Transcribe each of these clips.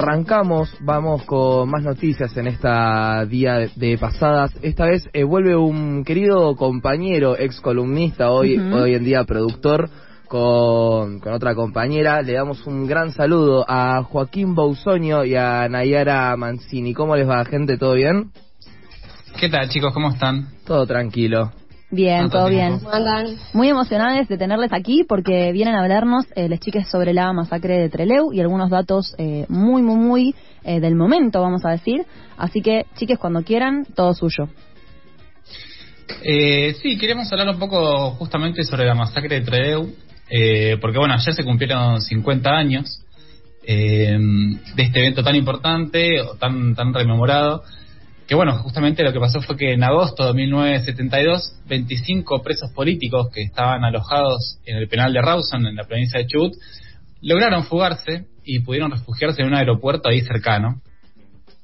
Arrancamos, vamos con más noticias en esta día de, de pasadas. Esta vez eh, vuelve un querido compañero, ex columnista, hoy, hoy en día productor, con, con otra compañera. Le damos un gran saludo a Joaquín Bausoño y a Nayara Mancini. ¿Cómo les va, gente? ¿Todo bien? ¿Qué tal, chicos? ¿Cómo están? Todo tranquilo. Bien, ¿Cuánto todo bien. Andan. Muy emocionadas de tenerles aquí porque vienen a hablarnos eh, las chicas sobre la masacre de Treleu y algunos datos eh, muy, muy, muy eh, del momento, vamos a decir. Así que, chiques, cuando quieran, todo suyo. Eh, sí, queríamos hablar un poco justamente sobre la masacre de Trelew, eh, porque bueno, ayer se cumplieron 50 años eh, de este evento tan importante o tan, tan rememorado, que bueno, justamente lo que pasó fue que en agosto de 1972, 25 presos políticos que estaban alojados en el penal de Rawson, en la provincia de Chubut, lograron fugarse y pudieron refugiarse en un aeropuerto ahí cercano.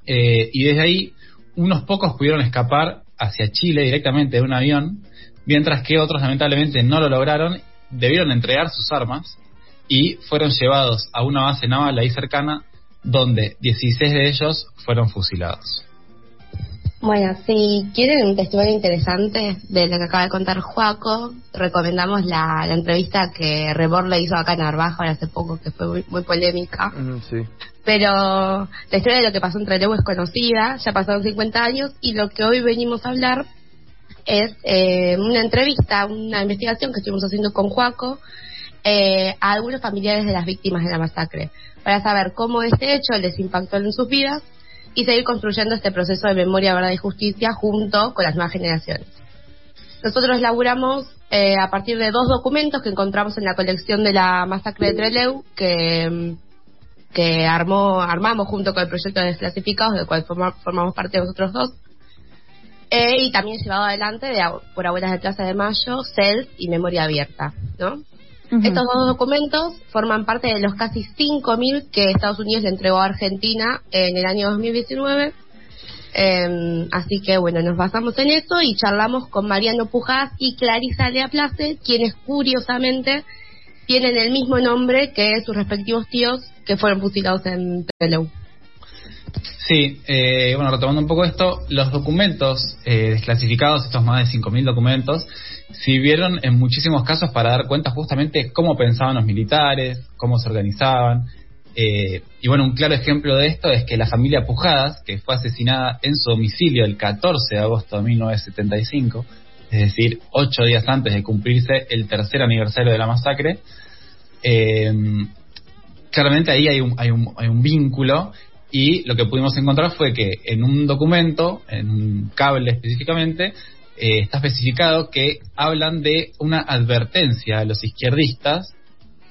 Eh, y desde ahí, unos pocos pudieron escapar hacia Chile directamente de un avión, mientras que otros lamentablemente no lo lograron, debieron entregar sus armas y fueron llevados a una base naval ahí cercana, donde 16 de ellos fueron fusilados. Bueno, si quieren un testimonio interesante de lo que acaba de contar Juaco, recomendamos la, la entrevista que Rebor le hizo acá en ahora hace poco, que fue muy, muy polémica. Mm, sí. Pero la historia de lo que pasó entre Trelew es conocida, ya pasaron 50 años, y lo que hoy venimos a hablar es eh, una entrevista, una investigación que estuvimos haciendo con Juaco eh, a algunos familiares de las víctimas de la masacre, para saber cómo este hecho les impactó en sus vidas y seguir construyendo este proceso de memoria, verdad y justicia junto con las nuevas generaciones. Nosotros laburamos eh, a partir de dos documentos que encontramos en la colección de la masacre de Trelew, que, armó, armamos junto con el proyecto de desclasificados, del cual forma- formamos parte nosotros dos, eh, y también llevado adelante de, por Abuelas de Plaza de Mayo, CELS y Memoria Abierta. ¿no? Estos dos documentos forman parte de los casi 5.000 que Estados Unidos le entregó a Argentina en el año 2019. Eh, así que bueno, nos basamos en eso y charlamos con Mariano Pujas y Clarisa Lea Place, quienes curiosamente tienen el mismo nombre que sus respectivos tíos que fueron fusilados en Trelew. Sí, eh, bueno, retomando un poco esto, los documentos eh, desclasificados, estos más de 5.000 documentos, sirvieron en muchísimos casos para dar cuenta justamente cómo pensaban los militares, cómo se organizaban. eh, y bueno, un claro ejemplo de esto es que la familia Pujadas, que fue asesinada en su domicilio el 14 de agosto de 1975, es decir, ocho días antes de cumplirse el tercer aniversario de la masacre, eh, claramente ahí hay un, hay un, hay un vínculo y lo que pudimos encontrar fue que en un documento, en un cable específicamente, eh, está especificado que hablan de una advertencia a los izquierdistas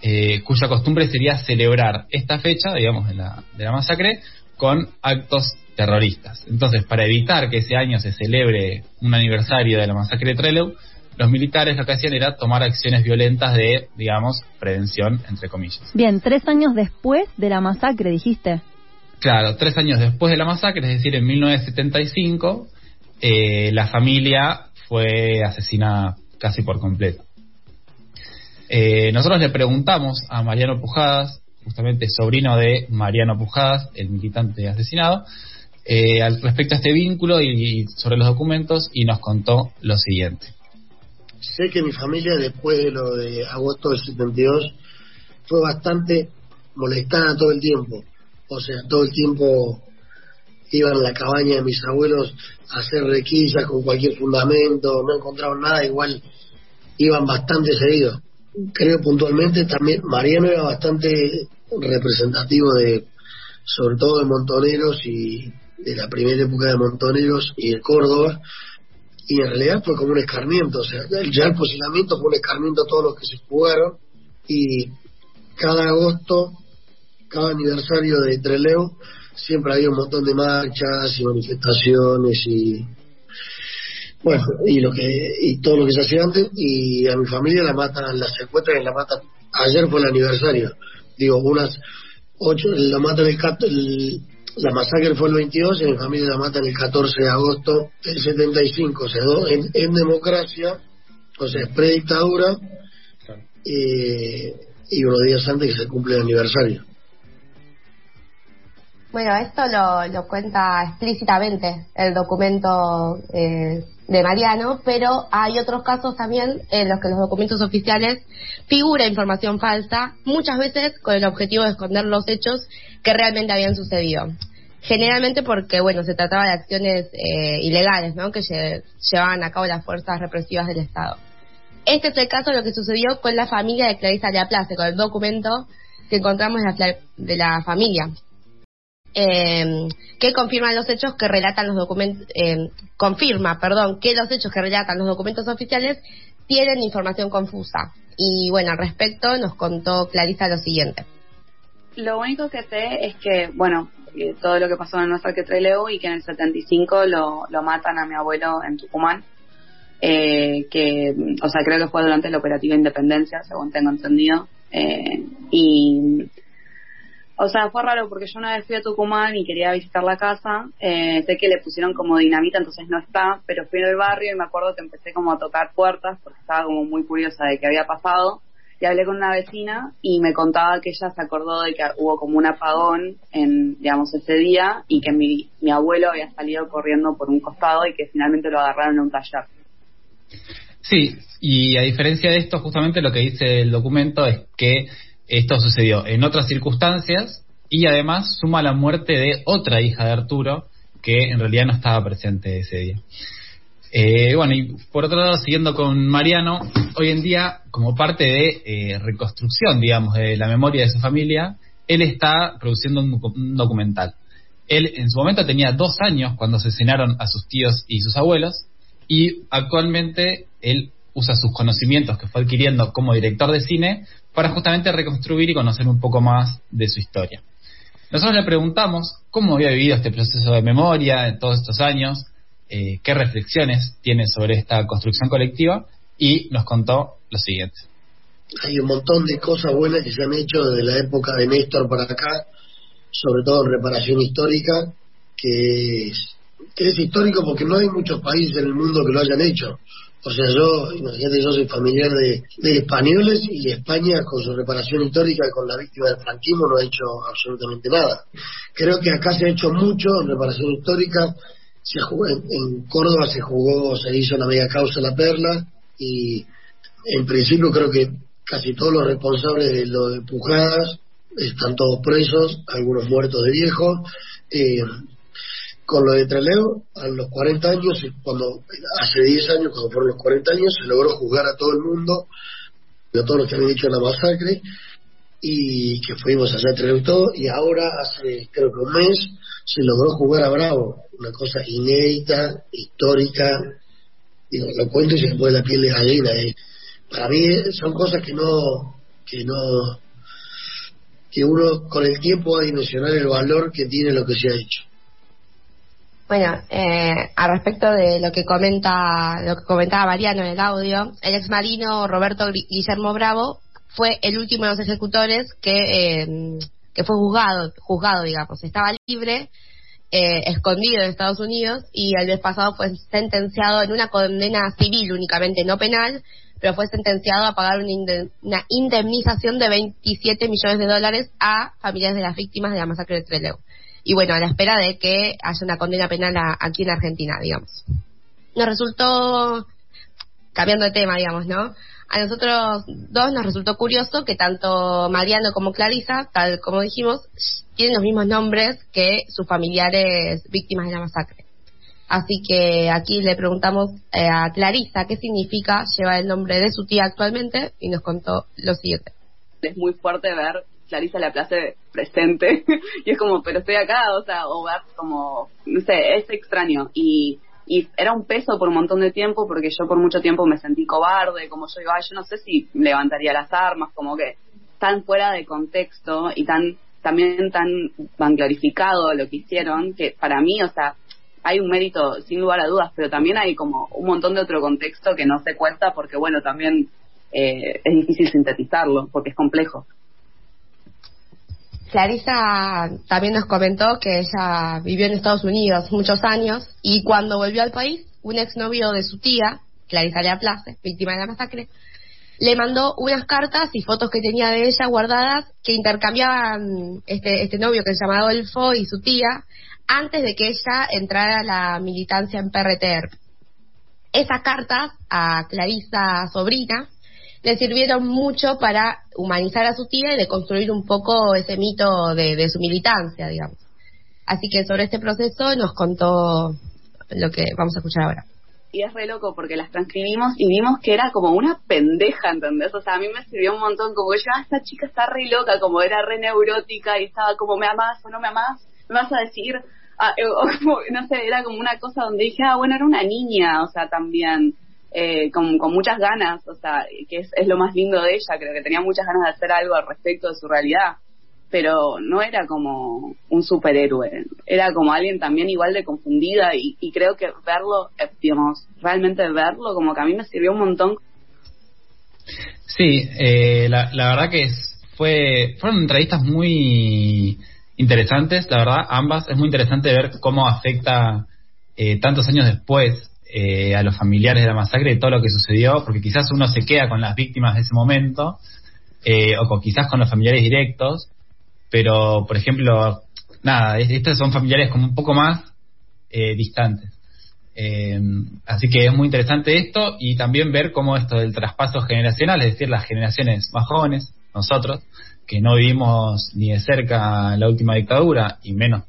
eh, cuya costumbre sería celebrar esta fecha, digamos, de la, de la masacre con actos terroristas. Entonces, para evitar que ese año se celebre un aniversario de la masacre de Trelew, los militares lo que hacían era tomar acciones violentas de, digamos, prevención, entre comillas. Bien, tres años después de la masacre, dijiste. Claro, tres años después de la masacre, es decir, en 1975, eh, la familia fue asesinada casi por completo. Eh, nosotros le preguntamos a Mariano Pujadas, justamente sobrino de Mariano Pujadas, el militante asesinado, eh, al respecto a este vínculo y, y sobre los documentos y nos contó lo siguiente. sé que mi familia después de lo de agosto del 72 fue bastante molestada todo el tiempo. O sea, todo el tiempo iban a la cabaña de mis abuelos a hacer requisas con cualquier fundamento, no encontraban nada, igual iban bastante seguidos. Creo puntualmente también Mariano era bastante representativo de, sobre todo de Montoneros y de la primera época de Montoneros y de Córdoba, y en realidad fue como un escarmiento, o sea, ya el posicionamiento fue un escarmiento a todos los que se jugaron y cada agosto, cada aniversario de Treleu, siempre había un montón de marchas y manifestaciones y Bueno, y lo que y todo lo que se hacía antes, y a mi familia la matan, la secuestran y la matan. Ayer fue el aniversario. Digo, unas ocho, la matan el, la masacre fue el 22 y mi familia la matan el 14 de agosto del 75. O sea, ¿no? en, en democracia, o sea, predictadura, eh, y unos días antes que se cumple el aniversario. Bueno, esto lo, lo cuenta explícitamente el documento eh, de Mariano, pero hay otros casos también en los que los documentos oficiales figura información falsa, muchas veces con el objetivo de esconder los hechos que realmente habían sucedido. Generalmente porque, bueno, se trataba de acciones eh, ilegales, ¿no? Que lle- llevaban a cabo las fuerzas represivas del Estado. Este es el caso de lo que sucedió con la familia de Clarisa Leaplace, con el documento que encontramos de la, de la familia eh, que confirma los hechos que relatan los documentos, eh, confirma, perdón, que los hechos que relatan los documentos oficiales tienen información confusa. Y bueno, al respecto nos contó Clarisa lo siguiente. Lo único que sé es que, bueno, eh, todo lo que pasó en de Trelew y que en el 75 lo, lo matan a mi abuelo en Tucumán. Eh, que, o sea, creo que fue durante el operativo Independencia, según tengo entendido. Eh, y, o sea, fue raro porque yo una vez fui a Tucumán y quería visitar la casa. Eh, sé que le pusieron como dinamita, entonces no está, pero fui al barrio y me acuerdo que empecé como a tocar puertas porque estaba como muy curiosa de qué había pasado y hablé con una vecina y me contaba que ella se acordó de que hubo como un apagón en, digamos, ese día y que mi, mi abuelo había salido corriendo por un costado y que finalmente lo agarraron en un taller. Sí, y a diferencia de esto, justamente lo que dice el documento es que esto sucedió en otras circunstancias y además suma la muerte de otra hija de Arturo que en realidad no estaba presente ese día. Eh, bueno, y por otro lado, siguiendo con Mariano, hoy en día, como parte de eh, reconstrucción, digamos, de la memoria de su familia, él está produciendo un, un documental. Él en su momento tenía dos años cuando asesinaron a sus tíos y sus abuelos, y actualmente él usa sus conocimientos que fue adquiriendo como director de cine para justamente reconstruir y conocer un poco más de su historia. Nosotros le preguntamos cómo había vivido este proceso de memoria en todos estos años, eh, qué reflexiones tiene sobre esta construcción colectiva y nos contó lo siguiente. hay un montón de cosas buenas que se han hecho desde la época de Néstor para acá, sobre todo en reparación histórica, que es, que es histórico porque no hay muchos países en el mundo que lo hayan hecho. O sea, yo, imagínate, yo soy familiar de, españoles y España con su reparación histórica con la víctima del franquismo no ha hecho absolutamente nada. Creo que acá se ha hecho mucho en reparación histórica. Se jugó, en, Córdoba se jugó, se hizo la mega causa La Perla y en principio creo que casi todos los responsables de lo de Pujadas están todos presos, algunos muertos de viejo. Eh, con lo de Treleo, a los 40 años, cuando hace 10 años, cuando fueron los 40 años, se logró juzgar a todo el mundo, a todos los que habían dicho la masacre, y que fuimos allá a Treleo y todo, y ahora, hace creo que un mes, se logró jugar a Bravo, una cosa inédita, histórica, digo, lo cuento y se me pone la piel de gallina. eh. Para mí eh, son cosas que no, que no, que uno con el tiempo va a dimensionar el valor que tiene lo que se ha hecho. Bueno, eh, al respecto de lo que comenta, lo que comentaba Mariano en el audio, el ex marino Roberto Guillermo Bravo fue el último de los ejecutores que, eh, que fue juzgado, juzgado, digamos, estaba libre, eh, escondido en Estados Unidos y el mes pasado fue sentenciado en una condena civil únicamente, no penal, pero fue sentenciado a pagar una, inde- una indemnización de 27 millones de dólares a familiares de las víctimas de la masacre de Trelew. Y bueno, a la espera de que haya una condena penal a- aquí en Argentina, digamos. Nos resultó, cambiando de tema, digamos, ¿no? A nosotros dos nos resultó curioso que tanto Mariano como Clarisa, tal como dijimos, tienen los mismos nombres que sus familiares víctimas de la masacre. Así que aquí le preguntamos eh, a Clarisa qué significa llevar el nombre de su tía actualmente y nos contó lo siguiente. Es muy fuerte ver Clarisa Laplace presente y es como, pero estoy acá, o sea, o ver como, no sé, es extraño y y era un peso por un montón de tiempo porque yo por mucho tiempo me sentí cobarde, como yo digo, "Ay, yo no sé si levantaría las armas, como que tan fuera de contexto y tan también tan vanglorificado lo que hicieron que para mí, o sea, hay un mérito sin lugar a dudas, pero también hay como un montón de otro contexto que no se cuenta porque, bueno, también eh, es difícil sintetizarlo porque es complejo. Clarisa también nos comentó que ella vivió en Estados Unidos muchos años y cuando volvió al país, un exnovio de su tía, Clarisa Lea Place, víctima de la masacre, le mandó unas cartas y fotos que tenía de ella guardadas que intercambiaban este, este novio que se llama Adolfo y su tía antes de que ella entrara a la militancia en PRTR. Esas cartas a Clarisa sobrina le sirvieron mucho para humanizar a su tía y de construir un poco ese mito de, su militancia, digamos. Así que sobre este proceso nos contó lo que vamos a escuchar ahora y es re loco porque las transcribimos y vimos que era como una pendeja, ¿entendés? O sea, a mí me sirvió un montón, como yo, ah, esta chica está re loca, como era re neurótica y estaba como, ¿me amas o no me amas? ¿Me vas a decir? Ah, eh, no sé, era como una cosa donde dije, ah, bueno, era una niña, o sea, también, eh, con, con muchas ganas, o sea, que es, es lo más lindo de ella, creo que tenía muchas ganas de hacer algo al respecto de su realidad pero no era como un superhéroe, era como alguien también igual de confundida y, creo que verlo, eh, digamos, realmente verlo como que a mí me sirvió un montón. Sí, eh, la, verdad que fue fueron entrevistas muy interesantes, la verdad, ambas. Es muy interesante ver cómo afecta eh, tantos años después a los familiares de la masacre y todo lo que sucedió, porque quizás uno se queda con las víctimas de ese momento, o con, quizás con los familiares directos, pero por ejemplo, nada, estos son familiares como un poco más eh, distantes. Eh, así que es muy interesante esto y también ver cómo esto del traspaso generacional, es decir, las generaciones más jóvenes, nosotros, que no vivimos ni de cerca la última dictadura y menos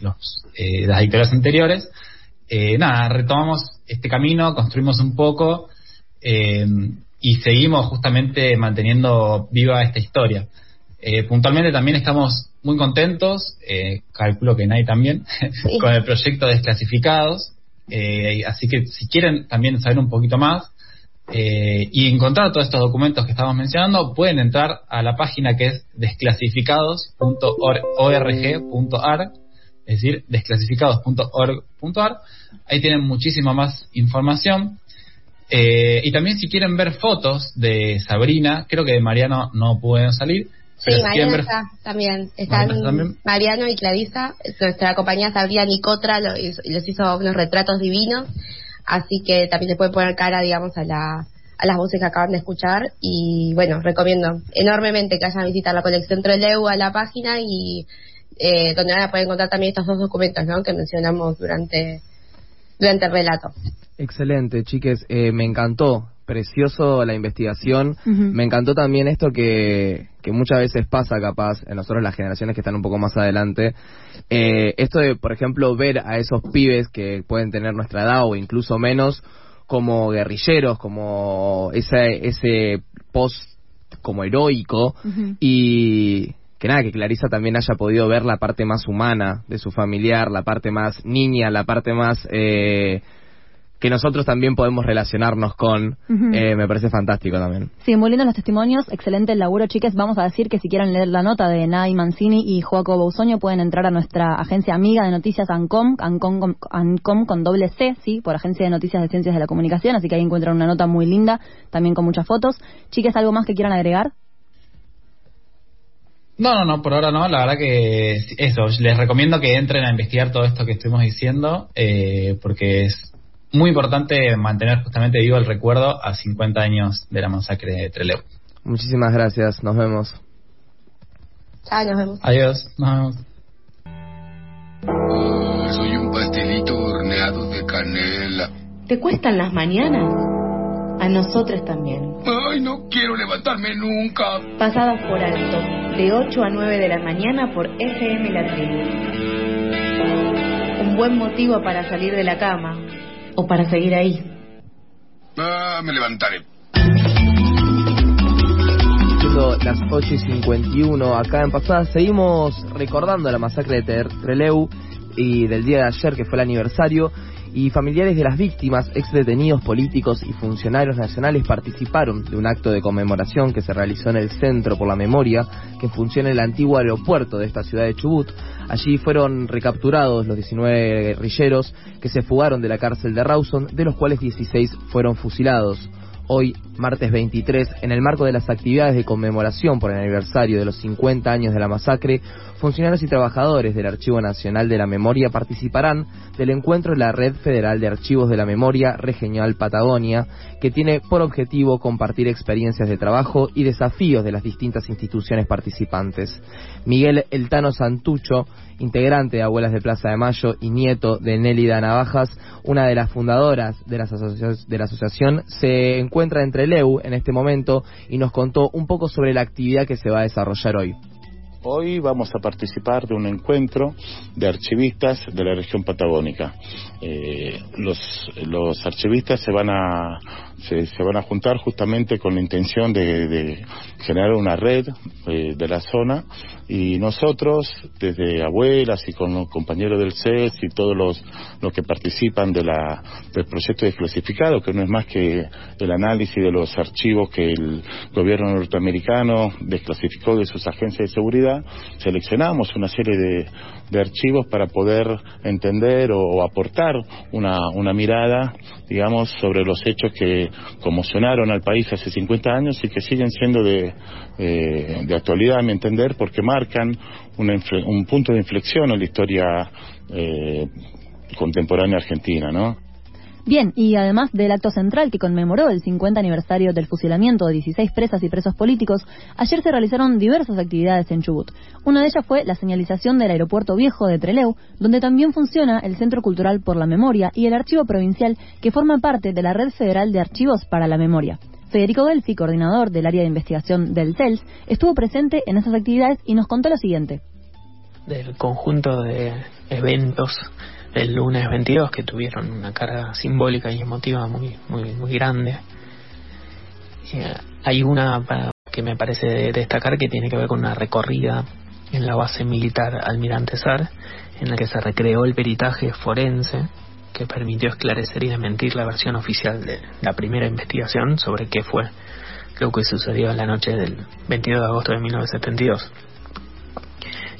los, eh, las dictaduras anteriores, nada, retomamos este camino, construimos un poco y seguimos justamente manteniendo viva esta historia. Eh, puntualmente también estamos muy contentos, eh, calculo que nadie también, con el proyecto Desclasificados. Eh, así que si quieren también saber un poquito más y encontrar todos estos documentos que estamos mencionando, pueden entrar a la página que es desclasificados.org.ar, es decir, desclasificados.org.ar. Ahí tienen muchísima más información. y también si quieren ver fotos de Sabrina, creo que de Mariano no pueden salir, Sí, Mariano está también. Están Mariano y Clarisa. Nuestra compañía Sabrina Nicotra les hizo unos retratos divinos. Así que también se puede poner cara, digamos, a, la, a las voces que acaban de escuchar. Y bueno, recomiendo enormemente que vayan a visitar la colección Treleu a la página y eh, donde van a poder encontrar también estos dos documentos ¿no? que mencionamos durante, durante el relato. Excelente, chiques. Eh, me encantó precioso la investigación. Me encantó también esto que, que muchas veces pasa, capaz, en nosotros las generaciones que están un poco más adelante. Eh, esto de, por ejemplo, ver a esos pibes que pueden tener nuestra edad o incluso menos como guerrilleros, como ese, ese post como heroico y que nada, que Clarisa también haya podido ver la parte más humana de su familiar, la parte más niña, la parte más... Eh, que nosotros también podemos relacionarnos con, eh, me parece fantástico también. Sí, muy lindos los testimonios, excelente el laburo, chicas. Vamos a decir que si quieren leer la nota de Nay Mancini y Joaco Bousoño, pueden entrar a nuestra agencia amiga de noticias ANCOM, ANCOM, ANCOM con doble C, sí, por Agencia de Noticias de Ciencias de la Comunicación, así que ahí encuentran una nota muy linda, también con muchas fotos. Chicas, ¿algo más que quieran agregar? No, no, no, por ahora no. La verdad que eso, les recomiendo que entren a investigar todo esto que estuvimos diciendo, eh, porque es muy importante mantener justamente vivo el recuerdo a 50 años de la masacre de Trelew. Muchísimas gracias, nos vemos. Chao, nos vemos. Adiós, nos vemos. soy un pastelito horneado de canela. ¿Te cuestan las mañanas? A nosotros también. Ay, no quiero levantarme nunca. Pasadas por alto, de 8 a 9 de la mañana por FM La Tribu. Un buen motivo para salir de la cama o para seguir ahí? Ah, me levantaré. las 8 y 51 acá en Pasada. Seguimos recordando la masacre de Treleu y del día de ayer, que fue el aniversario. Y familiares de las víctimas, ex detenidos políticos y funcionarios nacionales participaron de un acto de conmemoración que se realizó en el Centro por la Memoria, que funciona en el antiguo aeropuerto de esta ciudad de Chubut. Allí fueron recapturados los 19 guerrilleros que se fugaron de la cárcel de Rawson, de los cuales 16 fueron fusilados hoy, martes 23, en el marco de las actividades de conmemoración por el aniversario de los 50 años de la masacre, funcionarios y trabajadores del Archivo Nacional de la Memoria participarán del encuentro de la Red Federal de Archivos de la Memoria Regional Patagonia, que tiene por objetivo compartir experiencias de trabajo y desafíos de las distintas instituciones participantes. Miguel Eltano Santucho, integrante de Abuelas de Plaza de Mayo y nieto de Nélida Navajas, una de las fundadoras de la, de la asociación, se encuentra entre Leu en este momento y nos contó un poco sobre la actividad que se va a desarrollar hoy. Hoy vamos a participar de un encuentro de archivistas de la región patagónica. Eh, los, los archivistas se van a se, van a juntar justamente con la intención de, generar una red eh, de la zona. Y nosotros desde abuelas y con los compañeros del CES y todos los, los que participan de la, del proyecto desclasificado que no es más que el análisis de los archivos que el gobierno norteamericano desclasificó de sus agencias de seguridad seleccionamos una serie de, de archivos para poder entender o, aportar una, una, mirada, digamos, sobre los hechos que conmocionaron al país hace 50 años y que siguen siendo de, eh, de actualidad, a mi entender, porque marcan un punto de inflexión en la historia eh, contemporánea argentina, ¿no? Bien, y además del acto central que conmemoró el 50 aniversario del fusilamiento de 16 presas y presos políticos, ayer se realizaron diversas actividades en Chubut. Una de ellas fue la señalización del aeropuerto viejo de Treleu, donde también funciona el Centro Cultural por la Memoria y el Archivo Provincial, que forma parte de la Red Federal de Archivos para la Memoria. Federico Delfi, coordinador del área de investigación del CELS, estuvo presente en esas actividades y nos contó lo siguiente. Del conjunto de eventos el lunes 22 que tuvieron una carga simbólica y emotiva muy muy muy grande. Eh, hay una que me parece destacar que tiene que ver con una recorrida en la base militar Almirante Sar, en la que se recreó el peritaje forense que permitió esclarecer y desmentir la versión oficial de la primera investigación sobre qué fue lo que sucedió en la noche del 22 de agosto de 1972.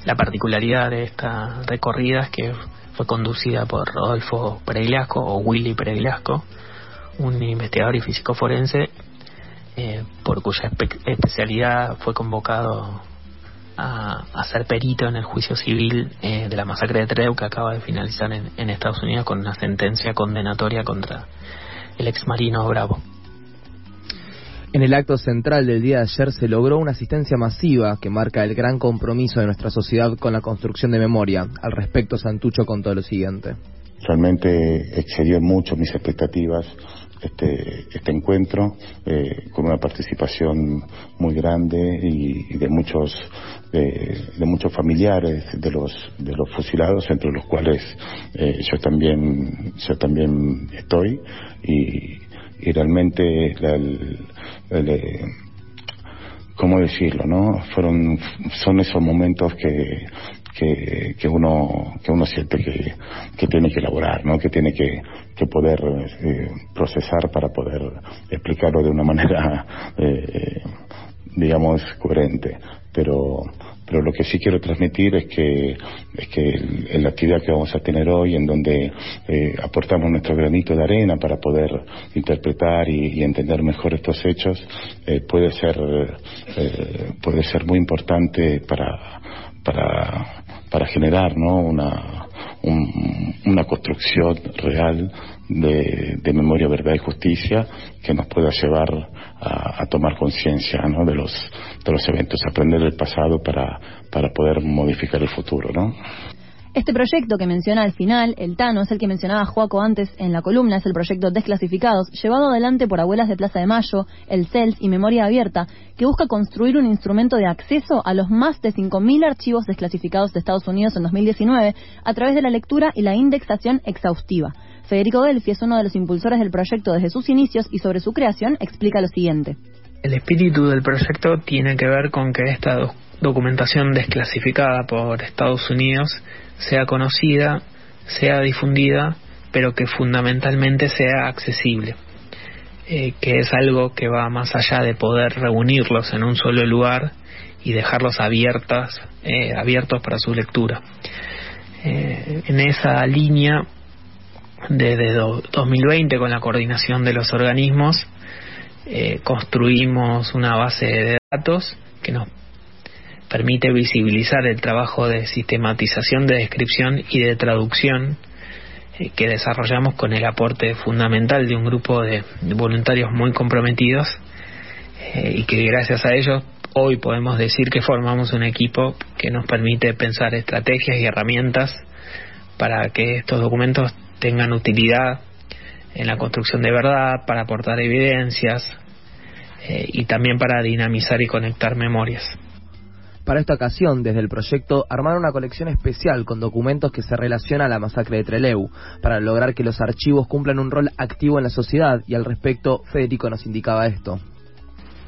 La particularidad de esta recorrida es que fue conducida por Rodolfo Pereglasco o Willy Pereglasco, un investigador y físico forense eh, por cuya especialidad fue convocado a, ser perito en el juicio civil eh, de la masacre de Treu que acaba de finalizar en, en Estados Unidos con una sentencia condenatoria contra el ex marino Bravo. En el acto central del día de ayer se logró una asistencia masiva que marca el gran compromiso de nuestra sociedad con la construcción de memoria. Al respecto, Santucho contó lo siguiente. Realmente excedió mucho mis expectativas este, este encuentro eh, con una participación muy grande y, de muchos de, muchos familiares de los de los fusilados entre los cuales eh, yo también yo también estoy y, y realmente el, eh, cómo decirlo no fueron son esos momentos que que, que uno que uno siente que, que tiene que elaborar no que tiene que, que poder eh, procesar para poder explicarlo de una manera eh, digamos coherente. Pero pero lo que sí quiero transmitir es que es que la actividad que vamos a tener hoy en donde eh, aportamos nuestro granito de arena para poder interpretar y, entender mejor estos hechos eh, puede ser eh, puede ser muy importante para para para generar ¿no? una una construcción real de, de, memoria, verdad y justicia que nos pueda llevar a, a tomar conciencia ¿no? de, los, de los eventos, aprender del pasado para, para poder modificar el futuro. ¿no? Este proyecto que menciona al final, el Tano, es el que mencionaba Joaco antes en la columna, es el proyecto Desclasificados, llevado adelante por Abuelas de Plaza de Mayo, el CELS y Memoria Abierta, que busca construir un instrumento de acceso a los más de 5.000 archivos desclasificados de Estados Unidos en 2019 a través de la lectura y la indexación exhaustiva. Federico Delfi es uno de los impulsores del proyecto desde sus inicios y sobre su creación explica lo siguiente. El espíritu del proyecto tiene que ver con que esta documentación desclasificada por Estados Unidos sea conocida, sea difundida pero que fundamentalmente sea accesible, eh, que es algo que va más allá de poder reunirlos en un solo lugar y dejarlos abiertas, eh, abiertos para su lectura. Eh, en esa línea, desde 2020, con la coordinación de los organismos, construimos una base de datos que nos permite visibilizar el trabajo de sistematización, de descripción y de traducción eh, que desarrollamos con el aporte fundamental de un grupo de, voluntarios muy comprometidos eh, y que gracias a ellos hoy podemos decir que formamos un equipo que nos permite pensar estrategias y herramientas para que estos documentos tengan utilidad en la construcción de verdad, para aportar evidencias eh, y también para dinamizar y conectar memorias. Para esta ocasión, desde el proyecto, armaron una colección especial con documentos que se relacionan a la masacre de Trelew, para lograr que los archivos cumplan un rol activo en la sociedad, y al respecto, Federico nos indicaba esto.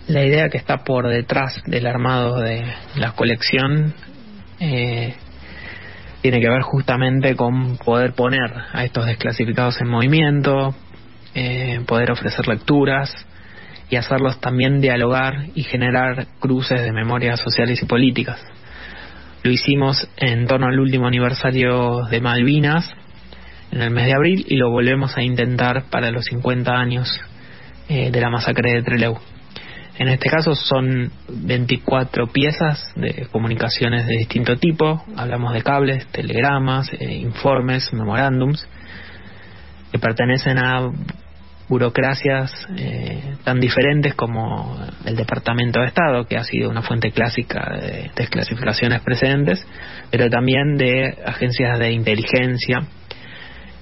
La idea que está por detrás del armado de la colección eh, tiene que ver justamente con poder poner a estos desclasificados en movimiento, eh, poder ofrecer lecturas, hacerlos también dialogar y generar cruces de memorias sociales y políticas. Lo hicimos en torno al último aniversario de Malvinas, en el mes de abril, y lo volvemos a intentar para los 50 años eh, de la masacre de Trelew. En este caso son 24 piezas de comunicaciones de distinto tipo, hablamos de cables, telegramas, eh, informes, memorándums, que pertenecen a burocracias eh, tan diferentes como el Departamento de Estado, que ha sido una fuente clásica de desclasificaciones precedentes, pero también de agencias de inteligencia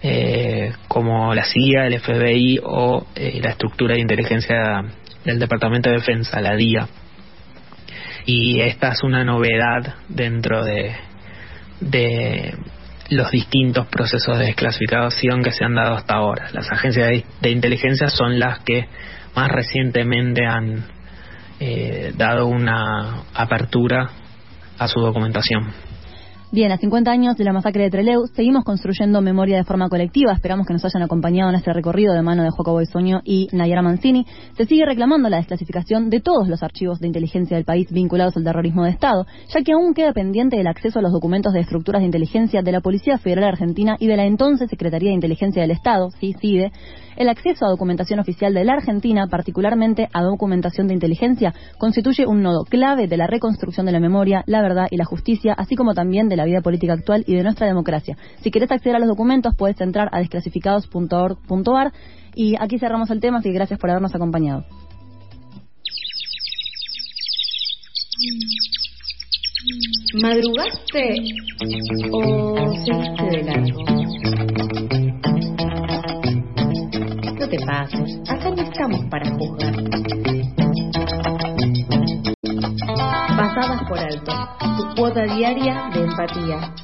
eh, como la CIA, el FBI o eh, la estructura de inteligencia del Departamento de Defensa, la DIA. Y esta es una novedad dentro de, de los distintos procesos de desclasificación que se han dado hasta ahora. Las agencias de, inteligencia son las que más recientemente han eh, dado una apertura a su documentación. Bien, a 50 años de la masacre de Trelew, seguimos construyendo memoria de forma colectiva. Esperamos que nos hayan acompañado en este recorrido de mano de Joaco Boisoño y Nayara Mancini. Se sigue reclamando la desclasificación de todos los archivos de inteligencia del país vinculados al terrorismo de Estado, ya que aún queda pendiente el acceso a los documentos de estructuras de inteligencia de la Policía Federal Argentina y de la entonces Secretaría de Inteligencia del Estado, CICIDE, el acceso a documentación oficial de la Argentina, particularmente a documentación de inteligencia, constituye un nodo clave de la reconstrucción de la memoria, la verdad y la justicia, así como también de la vida política actual y de nuestra democracia. Si querés acceder a los documentos, puedes entrar a desclasificados.org.ar y aquí cerramos el tema, así gracias por habernos acompañado. ¿Madrugaste o seguiste de largo? Te pases. Acá no estamos para juzgar. Pasadas por alto. Tu cuota diaria de empatía.